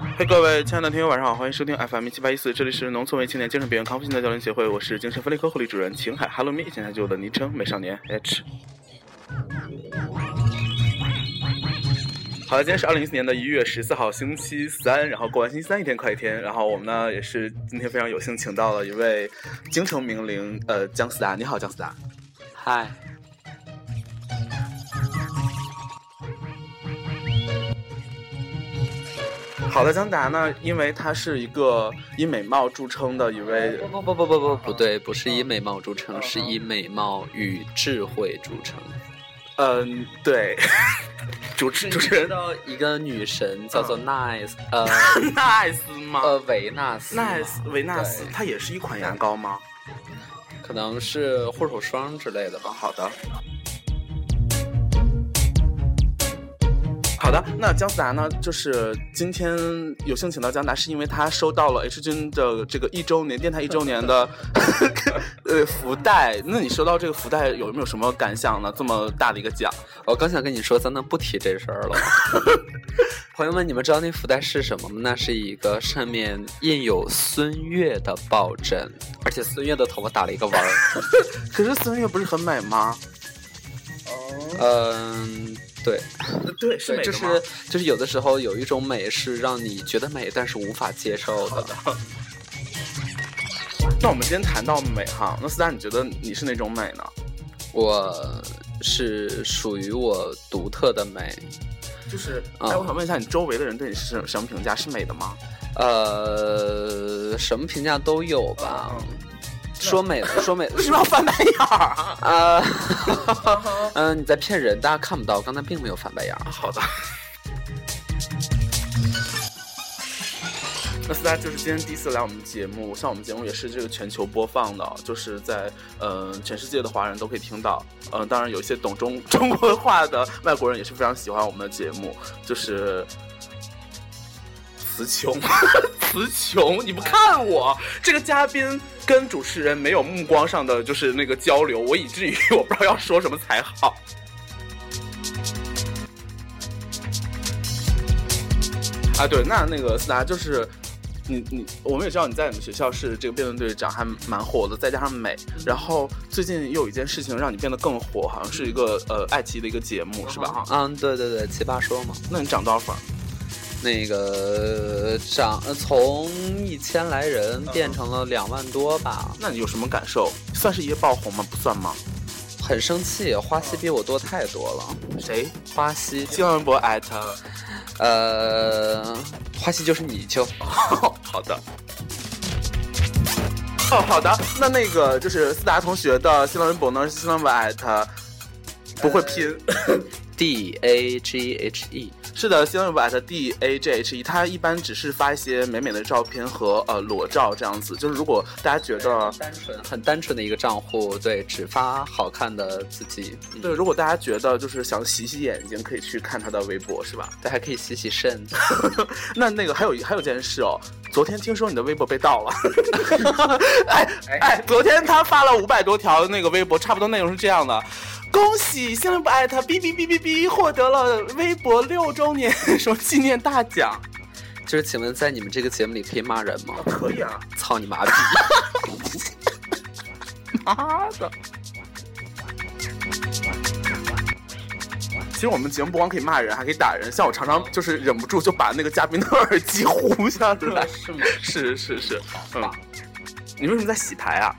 嘿，各位亲爱的听友，晚上好，欢迎收听 FM 一七八一四，这里是农村为青年精神病院康复心的教练协会，我是精神分裂科护理主任秦海，Hello me，现在就我的昵称美少年 H。好了，今天是二零一四年的一月十四号，星期三，然后过完星期三一天快一天，然后我们呢也是今天非常有幸请到了一位京城名伶，呃，姜思达，你好，姜思达。嗨，好的，姜思达呢，因为他是一个以美貌著称的一位，不不不不不不对，不是以美貌著称，是以美貌与智慧著称。嗯，对，主持主持人知道一个女神叫做 Nice，呃 Nice 吗？呃维纳斯吗，Nice 维纳斯，对它也是一款牙膏吗？可能是护手霜之类的啊，吧。好的。好的，那姜思达呢？就是今天有幸请到姜达，是因为他收到了 H 君的这个一周年电台一周年的 呃福袋。那你收到这个福袋有没有什么感想呢？这么大的一个奖，我刚想跟你说，咱能不提这事儿了吗？朋友们，你们知道那福袋是什么吗？那是一个上面印有孙悦的抱枕，而且孙悦的头发打了一个弯儿。可是孙悦不是很美吗？嗯，对，对，是美，就是就是有的时候有一种美是让你觉得美，但是无法接受的。那我们今天谈到美哈，那思达，你觉得你是哪种美呢？我是属于我独特的美，就是，嗯哎，我想问一下，你周围的人对你是什么评价？是美的吗？呃，什么评价都有吧。说美了，说美的为什么要翻白眼儿啊？呃，嗯、你在骗人，大家看不到，刚才并没有翻白眼儿。好的。那思达就是今天第一次来我们节目，像我们节目也是这个全球播放的，就是在呃全世界的华人都可以听到。呃，当然有一些懂中中国话的外国人也是非常喜欢我们的节目，就是词穷，词穷。你不看我这个嘉宾跟主持人没有目光上的就是那个交流，我以至于我不知道要说什么才好。啊，对，那那个思达就是你你，我们也知道你在你们学校是这个辩论队长，还蛮火的，再加上美，然后最近又有一件事情让你变得更火，好像是一个呃爱奇艺的一个节目，是吧？嗯，对对对，奇葩说嘛，那你涨多少粉？那个涨呃从一千来人变成了两万多吧，那你有什么感受？算是一夜爆红吗？不算吗？很生气，花溪比我多太多了。谁？花溪，新浪微博艾特。呃，花溪就是你就 好的。哦，好的。那那个就是思达同学的新浪微博呢是新浪微博艾特，不会拼。D A G H E。是的，新浪微博 at d a g h e，它一般只是发一些美美的照片和呃裸照这样子。就是如果大家觉得单纯很单纯的一个账户，对，只发好看的自己，嗯对，如果大家觉得就是想洗洗眼睛，可以去看他的微博，是吧？对，还可以洗洗肾。那那个还有还有件事哦，昨天听说你的微博被盗了，哎哎，昨天他发了五百多条那个微博，差不多内容是这样的。恭喜新浪微博艾特哔哔哔哔哔获得了微博六周年什么纪念大奖。就是请问，在你们这个节目里可以骂人吗？可以啊，操你妈逼！妈的！其实我们节目不光可以骂人，还可以打人。像我常常就是忍不住就把那个嘉宾的耳机呼下来。是吗？是是是，嗯。你为什么在洗牌啊？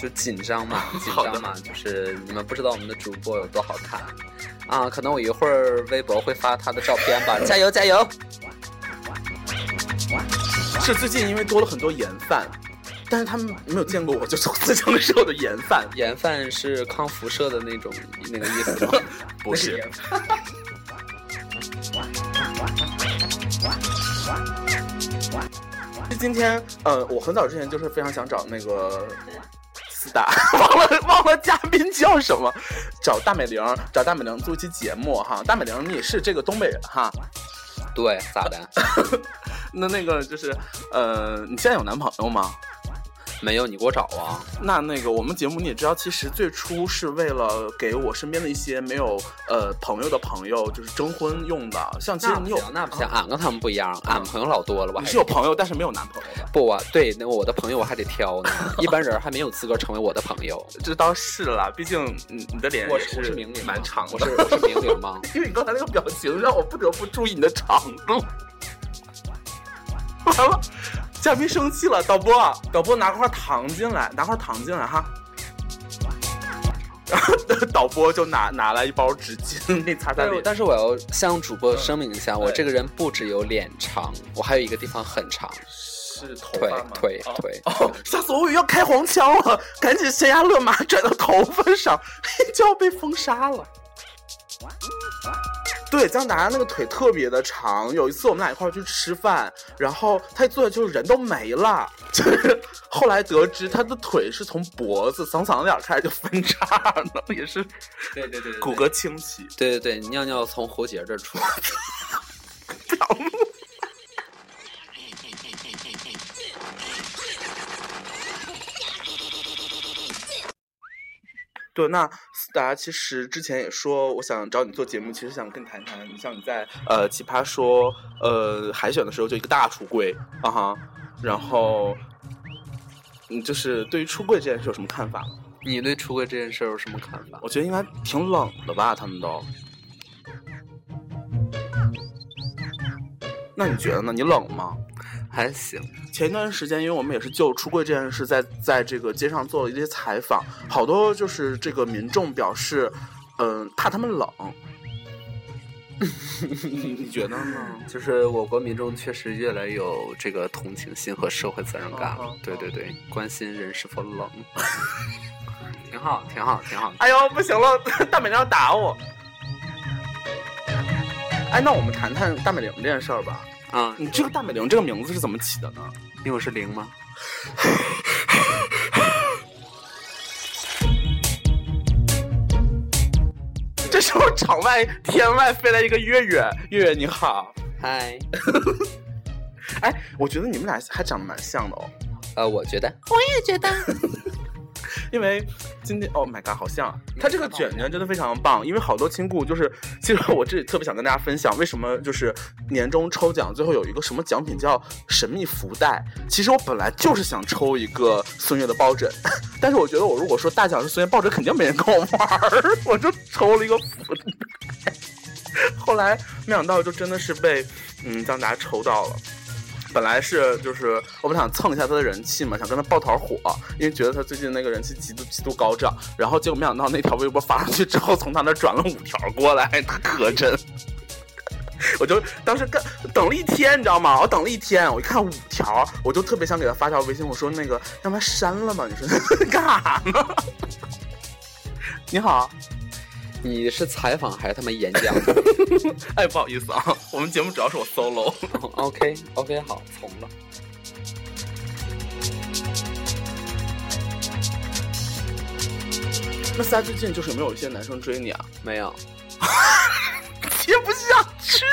就紧张嘛，紧张嘛，就是你们不知道我们的主播有多好看啊！可能我一会儿微博会发他的照片吧，加油加油！是最近因为多了很多盐饭，但是他们没有见过我，就从此承受的盐饭。盐饭是抗辐射的那种那个意思吗？不是，今天呃，我很早之前就是非常想找那个思达，忘了忘了嘉宾叫什么，找大美玲，找大美玲做一期节目哈。大美玲，你也是这个东北人哈？对，咋的？那那个就是呃，你现在有男朋友吗？没有，你给我找啊。那那个我们节目你也知道，其实最初是为了给我身边的一些没有呃朋友的朋友，就是征婚用的。像其实你有那不行，俺跟他们不一样，俺朋友老多了吧？你是有朋友，但是没有男朋友的。不啊，对，那我的朋友我还得挑呢，一般人还没有资格成为我的朋友。这倒是了，毕竟你你的脸我是明领，蛮长的。我是 我是明领吗？因为你刚才那个表情让我不得不注意你的长度。完了，嘉宾生气了，导播，导播拿块糖进来，拿块糖进来哈。然 后导播就拿拿来一包纸巾，给擦擦脸。但是我要向主播声明一下，我这个人不只有脸长，我还有一个地方很长，是头腿发吗？腿腿。哦，吓死我！我以为要开黄腔了，赶紧悬崖勒马转到头发上，就要被封杀了。对，姜达那个腿特别的长。有一次我们俩一块儿去吃饭，然后他一坐下就是人都没了。就是后来得知他的腿是从脖子嗓嗓子眼儿开始就分叉了，也是对对对骨骼清奇。对对对，尿尿从喉结这儿出。不要对，那思达其实之前也说，我想找你做节目，其实想跟你谈谈，你像你在呃奇葩说呃海选的时候就一个大出柜啊哈，然后你就是对于出柜这件事有什么看法？你对出柜这件事有什么看法？我觉得应该挺冷的吧，他们都。那你觉得呢？你冷吗？还行。前一段时间，因为我们也是就出柜这件事，在在这个街上做了一些采访，好多就是这个民众表示，嗯、怕他们冷。你 你觉得呢？就是我国民众确实越来越有这个同情心和社会责任感了。对对对，关心人是否冷，挺好，挺好，挺好。哎呦，不行了，大美玲要打我。哎，那我们谈谈大美玲这件事儿吧。啊，你这个大美玲这个名字是怎么起的呢？因为我是零吗？这时候场外天外飞来一个月月，月月你好。嗨，哎，我觉得你们俩还长得蛮像的哦。呃，我觉得，我也觉得 因为今天，Oh my god，好像他这个卷卷真的非常棒，因为好多亲故就是，其实我这里特别想跟大家分享，为什么就是年终抽奖最后有一个什么奖品叫神秘福袋。其实我本来就是想抽一个孙悦的抱枕，但是我觉得我如果说大奖是孙悦抱枕，肯定没人跟我玩儿，我就抽了一个福袋。后来没想到就真的是被嗯张达抽到了。本来是就是我们想蹭一下他的人气嘛，想跟他抱团火，因为觉得他最近那个人气极度极度高涨。然后结果没想到那条微博发上去之后，从他那转了五条过来，他 可真。我就当时干等了一天，你知道吗？我等了一天，我一看五条，我就特别想给他发条微信，我说那个让他删了吧。你说 干啥呢？你好，你是采访还是他们演讲 哎，不好意思啊，我们节目主要是我 solo。？OK OK，好，从了。那仨最近就是有没有一些男生追你啊？没有，接不下去。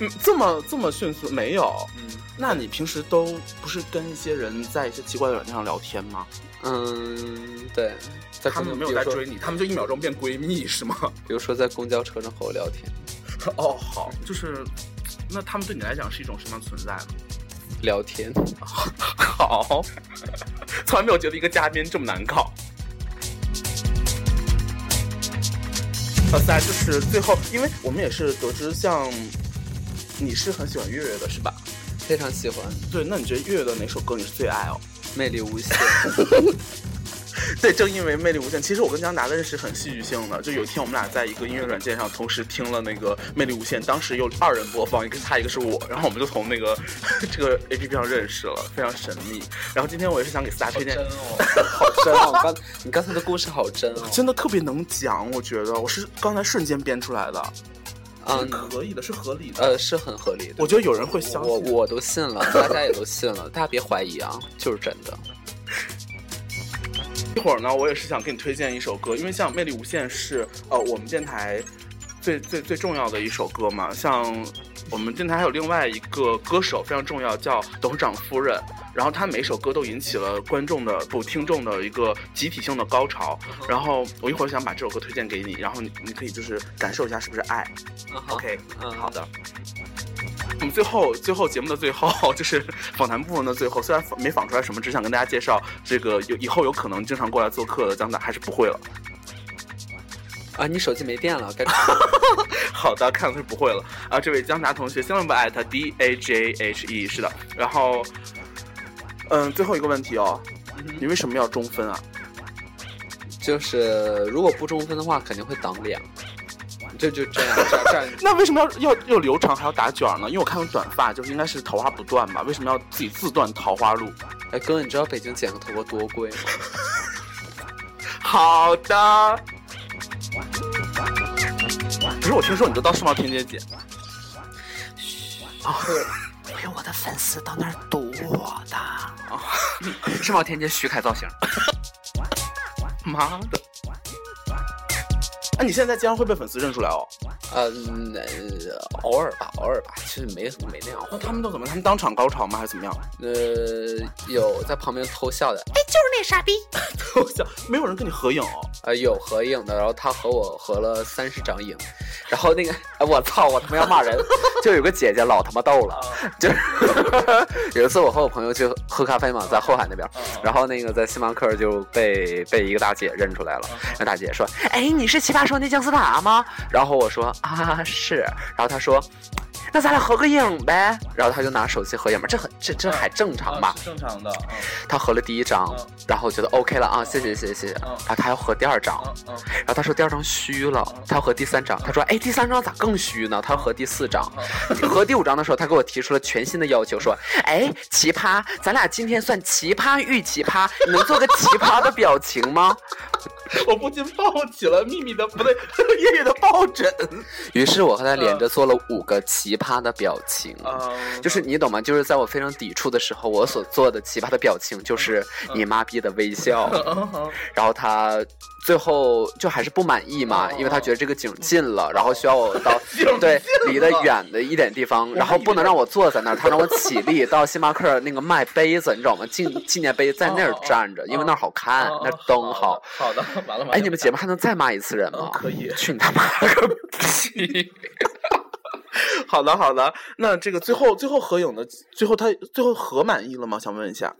嗯，这么这么迅速没有？嗯那你平时都不是跟一些人在一些奇怪的软件上聊天吗？嗯，对，在他们没有在追你，他们就一秒钟变闺蜜是吗？比如说在公交车上和我聊天，哦，好，就是，那他们对你来讲是一种什么样的存在呢？聊天。好，从来没有觉得一个嘉宾这么难搞。哇塞，就是最后，因为我们也是得知，像你是很喜欢月月的，是吧？非常喜欢，对，那你觉得月月的哪首歌你是最爱哦？魅力无限。对，正因为魅力无限，其实我跟江达的认识很戏剧性的。就有一天我们俩在一个音乐软件上同时听了那个魅力无限，当时有二人播放，一个是他，一个是我，然后我们就从那个 这个 A P P 上认识了，非常神秘。然后今天我也是想给大家推荐，哦，好真哦！刚你刚才的故事好真哦。真的特别能讲，我觉得我是刚才瞬间编出来的，是嗯，可以的，是合理的。呃，是很合理的。我觉得有人会相信。我我都信了，大家也都信了，大家别怀疑啊，就是真的。一会儿呢，我也是想给你推荐一首歌，因为像《魅力无限》是呃我们电台最最最重要的一首歌嘛。像我们电台还有另外一个歌手非常重要，叫董事长夫人。然后他每首歌都引起了观众的不听众的一个集体性的高潮。然后我一会儿想把这首歌推荐给你，然后你你可以就是感受一下是不是爱。嗯 OK，嗯好的。我们最后最后节目的最后 就是访谈部分的最后，虽然没访出来什么，只想跟大家介绍这个有以后有可能经常过来做客的江仔还是不会了。啊，你手机没电了，该 好的，看来是不会了啊。这位江达同学，新浪微博艾特 d a j h e 是的。然后，嗯，最后一个问题哦，你为什么要中分啊？就是如果不中分的话，肯定会挡脸。就就这样，这样这样。那为什么要要要留长还要打卷呢？因为我看过短发，就是应该是桃花不断吧？为什么要自己自断桃花路？哎，哥，你知道北京剪个头发多贵吗？好的。可是我听说你都到世贸天阶剪。啊，会有我的粉丝到那儿堵我的。啊，世贸天阶徐凯造型。妈的！那、你现在经常会被粉丝认出来哦？嗯，偶尔吧，偶尔吧，其实没没那样。那他们都怎么？他们当场高潮吗？还是怎么样？呃，有在旁边偷笑的。哎，就是那傻逼！偷笑，没有人跟你合影哦。呃，有合影的，然后他和我合了三十张影，然后那个，哎，我操，我他妈要骂人！就有个姐姐老他妈逗了，就是有一次我和我朋友去喝咖啡嘛，在后海那边，然后那个在星巴克就被被一个大姐认出来了，那大姐说：“哎，你是奇葩说那姜思达吗？”然后我说：“啊，是。”然后他说。那咱俩合个影呗，然后他就拿手机合影嘛，这很这这还正常吧？是正常的。他合了第一张，然后我觉得 OK 了啊，谢谢谢谢谢谢。然后他要合第二张，然后他说第二张虚了，他要合第三张，他说哎第三张咋更虚呢？他要合第四张，合第五张的时候，他给我提出了全新的要求，说哎奇葩，咱俩今天算奇葩遇奇葩，你能做个奇葩的表情吗？我不禁抱起了秘密的不对 夜夜的抱枕，于是我和他连着做了五个奇葩的表情，就是你懂吗？就是在我非常抵触的时候，我所做的奇葩的表情就是你妈逼的微笑，然后他最后就还是不满意嘛，因为他觉得这个景近了，然后需要我到对离得远的一点地方，然后不能让我坐在那儿，他让我起立到星巴克那个卖杯子，你知道吗？纪纪念碑在那儿站着，因为那儿好看，那灯好。好的。完了完了，哎，你们节目还能再骂一次人吗？可以，去你他妈个 屁！好的，好的。那这个最后最后合影的，最后他最后合满意了吗？想问一下。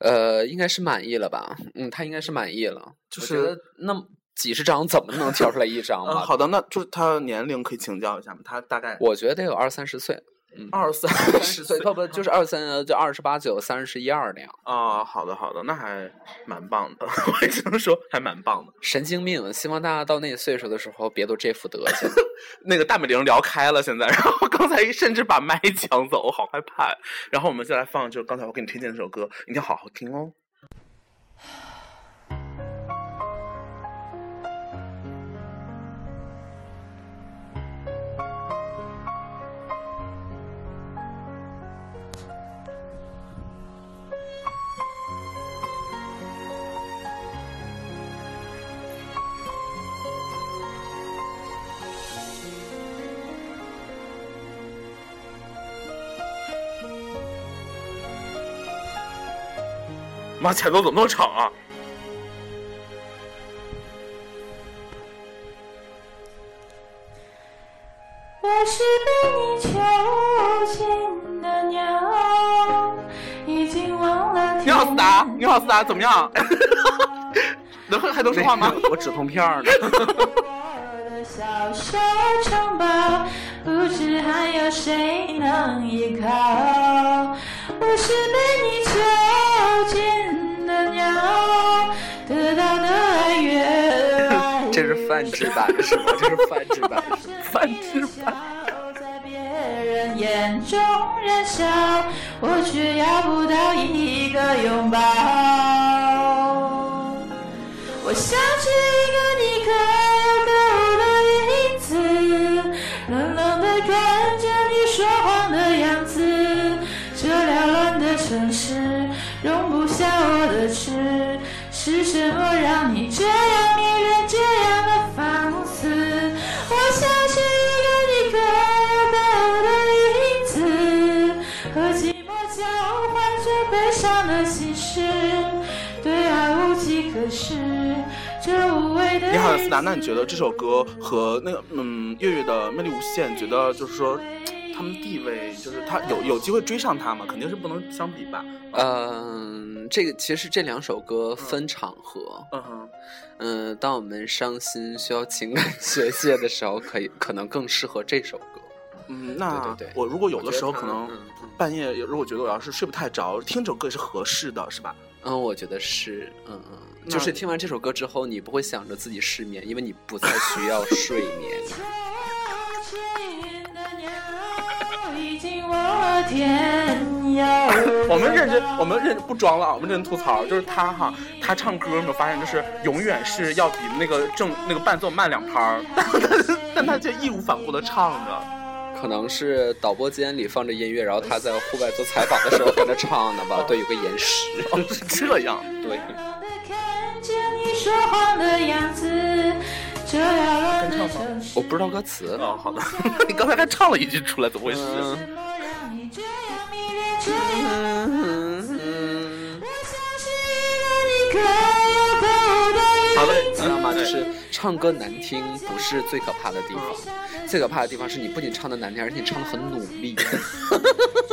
呃，应该是满意了吧？嗯，他应该是满意了。就是那几十张怎么能挑出来一张嗯？好的，那就是他年龄可以请教一下吗？他大概我觉得得有二三十岁。二三十岁，不不，就是二三，就二十八九、三十一二那样。啊，好的好的，那还蛮棒的。我只能说还蛮棒的。神经病！希望大家到那岁数的时候，别都这副德行。那个大美玲聊开了，现在，然后刚才甚至把麦抢走，我好害怕。然后我们再来放，就刚才我给你推荐那首歌，一定要好好听哦。妈，前奏怎么那么长啊？我是被你囚禁的鸟，已经忘了。你好，思达，你好，思达，怎么样？能还能说话吗？我止痛片呢。我的小小城堡，不知还有谁能依靠。我是被你囚禁得到的爱越来这是泛制版是吗？这是泛制 版，泛制版。在别人眼中燃烧，我却要不到一个拥抱。我想起一个你可是我让你这样迷恋这样的放肆我像是一个你可有的影子和寂寞交换着悲伤的心事对爱无计可施这无味的你好思南那你觉得这首歌和那个嗯月月的魅力无限你觉得就是说他们地位，就是他有有机会追上他吗？肯定是不能相比吧。嗯，这个其实这两首歌分场合。嗯哼，嗯，当我们伤心需要情感宣泄的时候，可以 可能更适合这首歌。嗯，那对对对我如果有的时候可能半夜，如果觉得我要是睡不太着，听这首歌也是合适的，是吧？嗯，我觉得是，嗯嗯，就是听完这首歌之后，你不会想着自己失眠，因为你不再需要睡眠。天涯。我们认真，我们认不装了啊！我们认真吐槽，就是他哈，他唱歌有没有发现，就是永远是要比那个正那个伴奏慢两拍儿，但他但他却义无反顾的唱着。可能是导播间里放着音乐，然后他在户外做采访的时候跟着唱的吧？对，有个延时。哦，是这样。对，看见你说谎的样子，这缭乱的城市。我不知道歌词。哦，好的。你刚才还唱了一句出来，怎么回事？你这样迷恋这样。嗯，我相信你可有可无的好嘞影子。知道吗？就是唱歌难听不是最可怕的地方，最可怕的地方是你不仅唱的难听，而且你唱的很努力，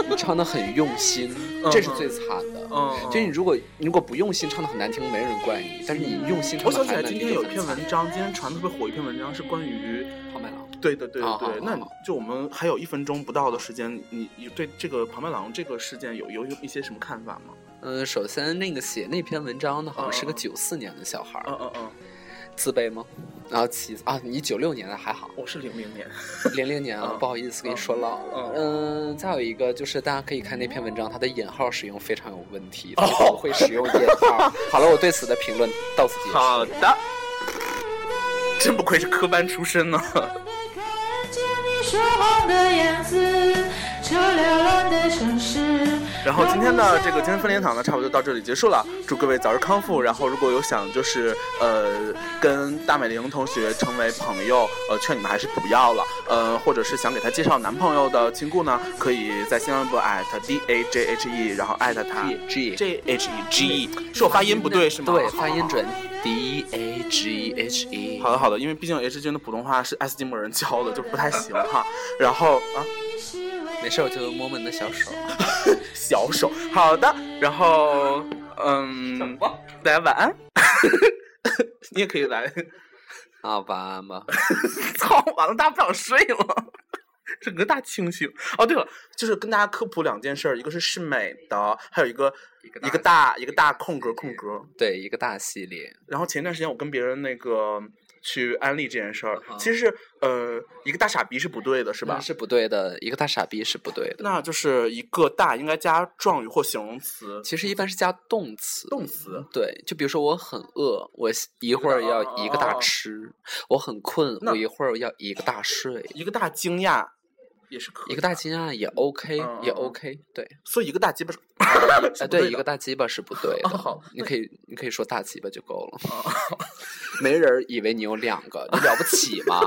你唱的很用心，这是最惨的。嗯，就你如果你如果不用心，唱的很难听，没人怪你；但是你用心唱我想起来今天有一篇文章，今天传的特别火一篇文章是关于，庞麦郎。对对对好对对，那就我们还有一分钟不到的时间，你你对这个庞麦郎这个事件有有有一些什么看法吗？嗯，首先那个写那篇文章的好像是个九四年的小孩儿，嗯嗯嗯，自卑吗？然后其次啊，你九六年的还好，我是零零年，零零年啊，嗯不好意思跟你说老了。嗯，再有一个就是大家可以看那篇文章，它的引号使用非常有问题，它不会使用引号。好了，我对此的评论到此结束。好的，真不愧是科班出身呢。说谎的样子，这缭乱的城市。然后今天的这个精神分裂堂呢，差不多就到这里结束了。祝各位早日康复。然后如果有想就是呃跟大美玲同学成为朋友，呃劝你们还是不要了。呃，或者是想给她介绍男朋友的亲故呢，可以在新浪微博艾特 d a j h e，然后艾特他 G j h e g e，是我发音不对是吗？对，发音准。D A G H E。好的好的，因为毕竟 H 君的普通话是爱斯基摩人教的，就不太行哈。然后啊。没事，我就摸摸你的小手。小手，好的，然后 嗯，大家晚安。你也可以来。啊，晚安吧。操，完了，大家不想睡了，整个大清醒。哦，对了，就是跟大家科普两件事儿，一个是是美的，还有一个一个大一个大空格空格。对，一个大系列。然后前段时间我跟别人那个去安利这件事儿，嗯其实呃一个大傻逼是不对的，是吧？是不对的，一个大傻逼是不对的。那就是一个大应该加状语或形容词。其实一般是加动词。动词。对，就比如说我很饿，我一会儿要一个大吃；我很困，我一会儿要一个大睡。一个大惊讶也是可以。一个大鸡啊也 OK，嗯也嗯 OK。对，所以一个大鸡巴是 哎，对，一个大鸡巴是不对的。你可以，你可以说大鸡巴就够了。哦没人以为你有两个，你了不起吗？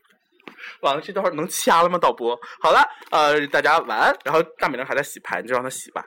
完了，这段能掐了吗？导播，好了，呃，大家晚安。然后大美人还在洗牌，你就让她洗吧。